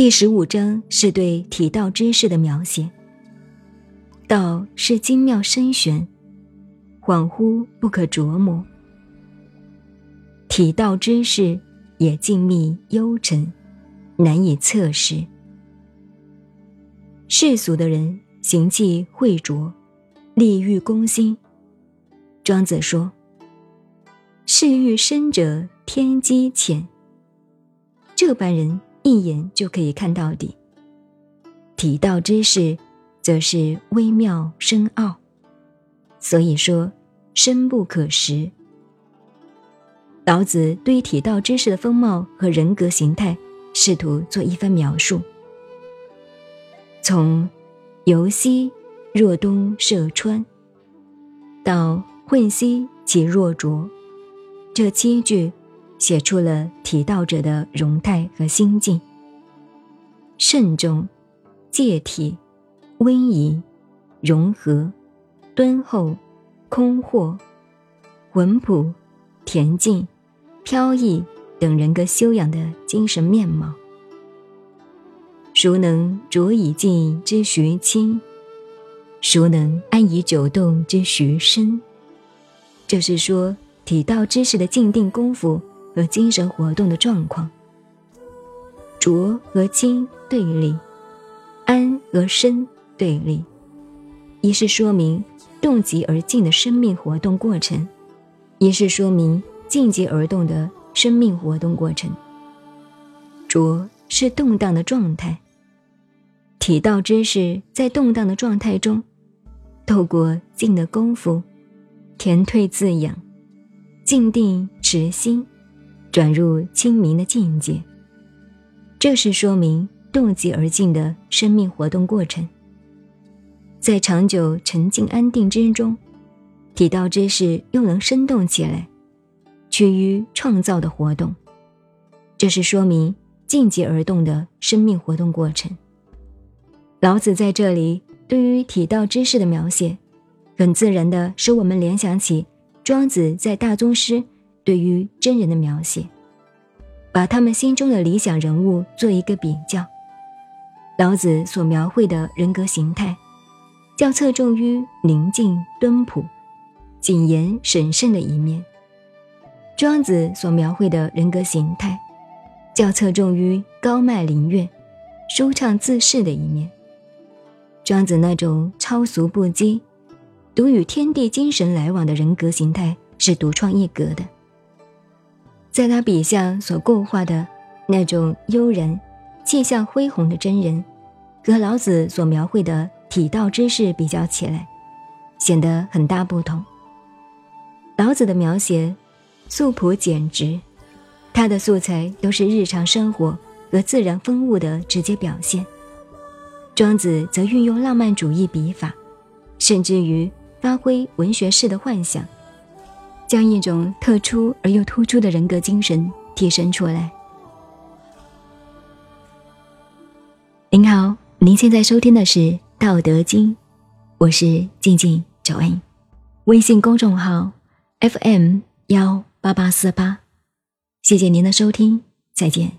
第十五章是对体道知识的描写。道是精妙深玄，恍惚不可琢磨；体道之事也静谧幽沉，难以测试。世俗的人行迹晦浊，利欲攻心。庄子说：“事欲深者天机浅。”这般人。一眼就可以看到底。体道之事，则是微妙深奥，所以说深不可识。老子对于体道知识的风貌和人格形态，试图做一番描述。从“游兮若东涉川”到“混兮其若浊”，这七句。写出了体道者的容态和心境：慎重、戒体、温仪、融合、敦厚、空豁、文朴、恬静、飘逸等人格修养的精神面貌。孰能浊以静之徐清？孰能安以久动之徐深？就是说，体道知识的静定功夫。和精神活动的状况，浊和清对立，安和深对立，一是说明动极而静的生命活动过程，一是说明静极而动的生命活动过程。浊是动荡的状态，体道知识在动荡的状态中，透过静的功夫，填退自养，静定持心。转入清明的境界，这是说明动极而静的生命活动过程。在长久沉静安定之中，体道之事又能生动起来，趋于创造的活动，这是说明静极而动的生命活动过程。老子在这里对于体道之事的描写，很自然的使我们联想起庄子在大宗师。对于真人的描写，把他们心中的理想人物做一个比较。老子所描绘的人格形态，较侧重于宁静敦朴、谨言审慎的一面；庄子所描绘的人格形态，较侧重于高迈灵悦、舒畅自适的一面。庄子那种超俗不羁、独与天地精神来往的人格形态，是独创一格的。在他笔下所构画的那种悠然、气象恢宏的真人，和老子所描绘的体道之士比较起来，显得很大不同。老子的描写素朴简直，他的素材都是日常生活和自然风物的直接表现；庄子则运用浪漫主义笔法，甚至于发挥文学式的幻想。将一种特殊而又突出的人格精神提升出来。您好，您现在收听的是《道德经》，我是静静九恩，微信公众号 FM 幺八八四八，谢谢您的收听，再见。